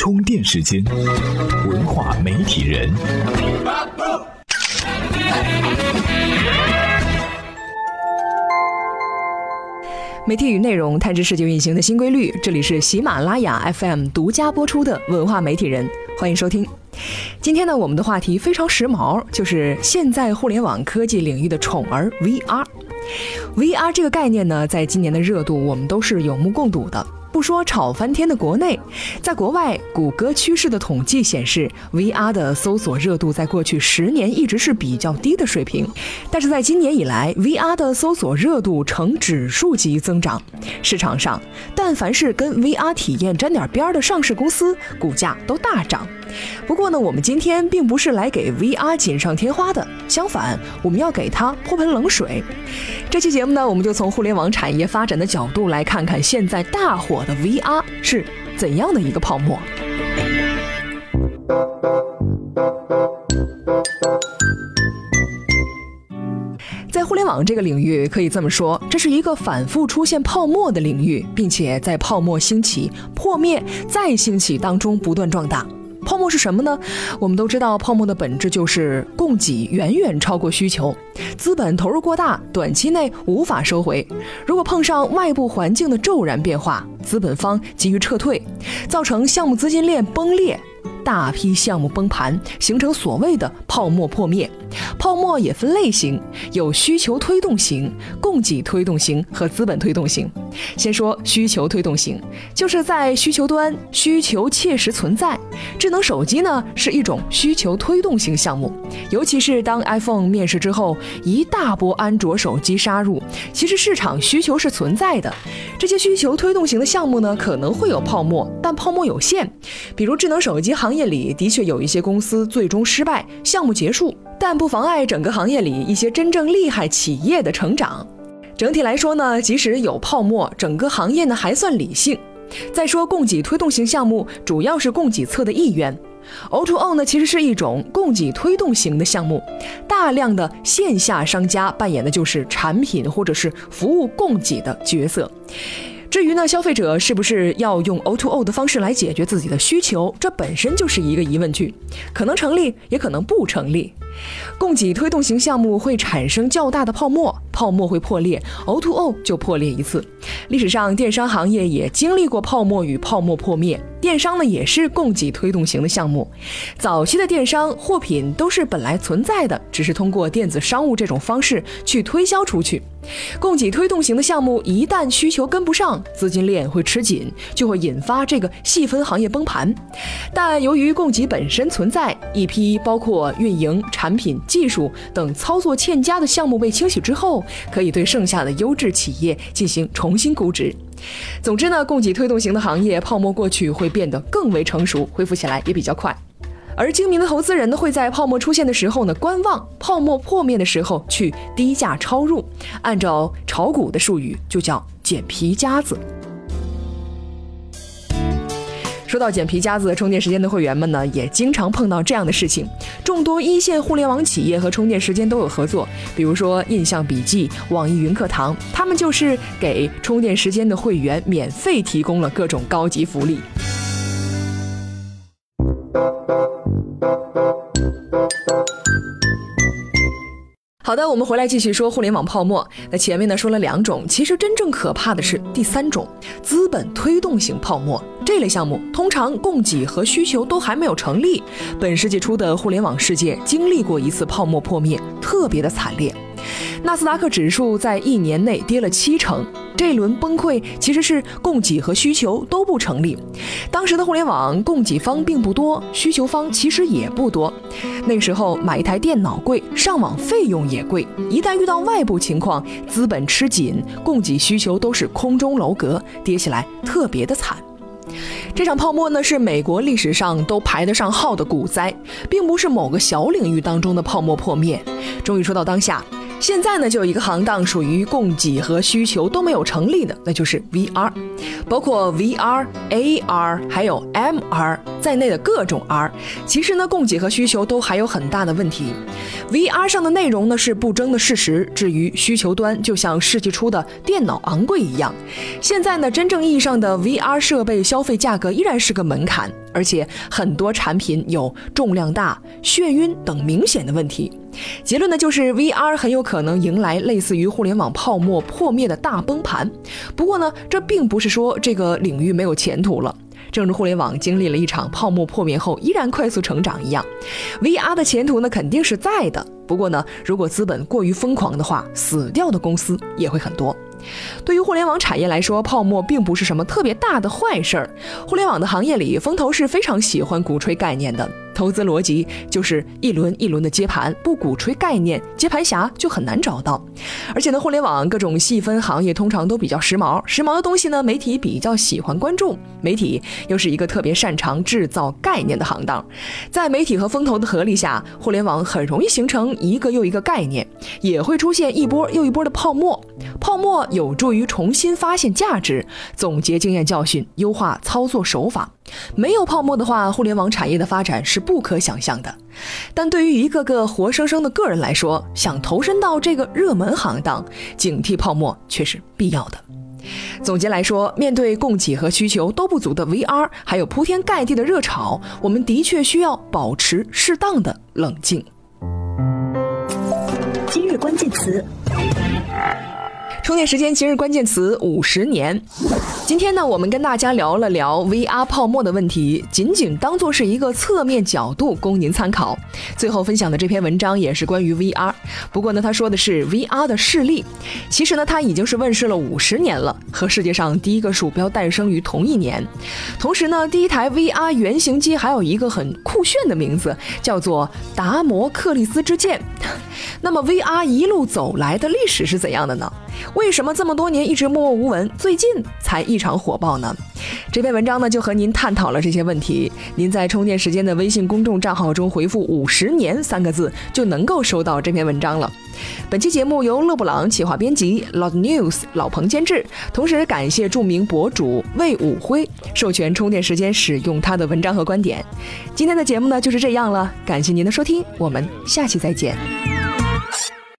充电时间，文化媒体人。媒体与内容探知世界运行的新规律，这里是喜马拉雅 FM 独家播出的文化媒体人，欢迎收听。今天呢，我们的话题非常时髦，就是现在互联网科技领域的宠儿 VR。VR 这个概念呢，在今年的热度，我们都是有目共睹的。不说炒翻天的国内，在国外，谷歌趋势的统计显示，VR 的搜索热度在过去十年一直是比较低的水平，但是在今年以来，VR 的搜索热度呈指数级增长。市场上，但凡是跟 VR 体验沾点边的上市公司，股价都大涨。不过呢，我们今天并不是来给 VR 锦上添花的，相反，我们要给它泼盆冷水。这期节目呢，我们就从互联网产业发展的角度来看看现在大火的 VR 是怎样的一个泡沫。在互联网这个领域，可以这么说，这是一个反复出现泡沫的领域，并且在泡沫兴起、破灭、再兴起当中不断壮大。泡沫是什么呢？我们都知道，泡沫的本质就是供给远远超过需求，资本投入过大，短期内无法收回。如果碰上外部环境的骤然变化，资本方急于撤退，造成项目资金链崩裂。大批项目崩盘，形成所谓的泡沫破灭。泡沫也分类型，有需求推动型、供给推动型和资本推动型。先说需求推动型，就是在需求端需求切实存在。智能手机呢是一种需求推动型项目，尤其是当 iPhone 面世之后，一大波安卓手机杀入，其实市场需求是存在的。这些需求推动型的项目呢，可能会有泡沫，但泡沫有限。比如智能手机行业里的确有一些公司最终失败，项目结束。但不妨碍整个行业里一些真正厉害企业的成长。整体来说呢，即使有泡沫，整个行业呢还算理性。再说供给推动型项目，主要是供给侧的意愿。O2O 呢，其实是一种供给推动型的项目，大量的线下商家扮演的就是产品或者是服务供给的角色。至于呢，消费者是不是要用 O to O 的方式来解决自己的需求，这本身就是一个疑问句，可能成立，也可能不成立。供给推动型项目会产生较大的泡沫，泡沫会破裂，O to O 就破裂一次。历史上电商行业也经历过泡沫与泡沫破灭，电商呢也是供给推动型的项目。早期的电商货品都是本来存在的，只是通过电子商务这种方式去推销出去。供给推动型的项目一旦需求跟不上，资金链会吃紧，就会引发这个细分行业崩盘。但由于供给本身存在，一批包括运营、产品、技术等操作欠佳的项目被清洗之后，可以对剩下的优质企业进行重新估值。总之呢，供给推动型的行业泡沫过去会变得更为成熟，恢复起来也比较快。而精明的投资人呢，会在泡沫出现的时候呢观望，泡沫破灭的时候去低价超入，按照炒股的术语就叫捡皮夹子。说到捡皮夹子，充电时间的会员们呢，也经常碰到这样的事情。众多一线互联网企业和充电时间都有合作，比如说印象笔记、网易云课堂，他们就是给充电时间的会员免费提供了各种高级福利。好的，我们回来继续说互联网泡沫。那前面呢说了两种，其实真正可怕的是第三种——资本推动型泡沫。这类项目通常供给和需求都还没有成立。本世纪初的互联网世界经历过一次泡沫破灭，特别的惨烈。纳斯达克指数在一年内跌了七成，这一轮崩溃其实是供给和需求都不成立。当时的互联网供给方并不多，需求方其实也不多。那时候买一台电脑贵，上网费用也贵。一旦遇到外部情况，资本吃紧，供给需求都是空中楼阁，跌起来特别的惨。这场泡沫呢，是美国历史上都排得上号的股灾，并不是某个小领域当中的泡沫破灭。终于说到当下。现在呢，就有一个行当属于供给和需求都没有成立的，那就是 VR，包括 VR、AR，还有 MR，在内的各种 R，其实呢，供给和需求都还有很大的问题。VR 上的内容呢是不争的事实，至于需求端，就像世纪初的电脑昂贵一样。现在呢，真正意义上的 VR 设备消费价格依然是个门槛，而且很多产品有重量大、眩晕等明显的问题。结论呢，就是 VR 很有可能迎来类似于互联网泡沫破灭的大崩盘。不过呢，这并不是说这个领域没有前途了。正如互联网经历了一场泡沫破灭后依然快速成长一样，VR 的前途呢肯定是在的。不过呢，如果资本过于疯狂的话，死掉的公司也会很多。对于互联网产业来说，泡沫并不是什么特别大的坏事儿。互联网的行业里，风投是非常喜欢鼓吹概念的。投资逻辑就是一轮一轮的接盘，不鼓吹概念，接盘侠就很难找到。而且呢，互联网各种细分行业通常都比较时髦，时髦的东西呢，媒体比较喜欢关注。媒体又是一个特别擅长制造概念的行当，在媒体和风投的合力下，互联网很容易形成一个又一个概念，也会出现一波又一波的泡沫。泡沫有助于重新发现价值，总结经验教训，优化操作手法。没有泡沫的话，互联网产业的发展是不可想象的。但对于一个个活生生的个人来说，想投身到这个热门行当，警惕泡沫却是必要的。总结来说，面对供给和需求都不足的 VR，还有铺天盖地的热潮，我们的确需要保持适当的冷静。今日关键词。充电时间，今日关键词五十年。今天呢，我们跟大家聊了聊 VR 泡沫的问题，仅仅当做是一个侧面角度供您参考。最后分享的这篇文章也是关于 VR，不过呢，他说的是 VR 的势力。其实呢，它已经是问世了五十年了，和世界上第一个鼠标诞生于同一年。同时呢，第一台 VR 原型机还有一个很酷炫的名字，叫做达摩克利斯之剑。那么 VR 一路走来的历史是怎样的呢？为什么这么多年一直默默无闻，最近才异常火爆呢？这篇文章呢就和您探讨了这些问题。您在充电时间的微信公众账号中回复“五十年”三个字，就能够收到这篇文章了。本期节目由勒布朗企划编辑，Loud News 老彭监制。同时感谢著名博主魏武辉授权充电时间使用他的文章和观点。今天的节目呢就是这样了，感谢您的收听，我们下期再见。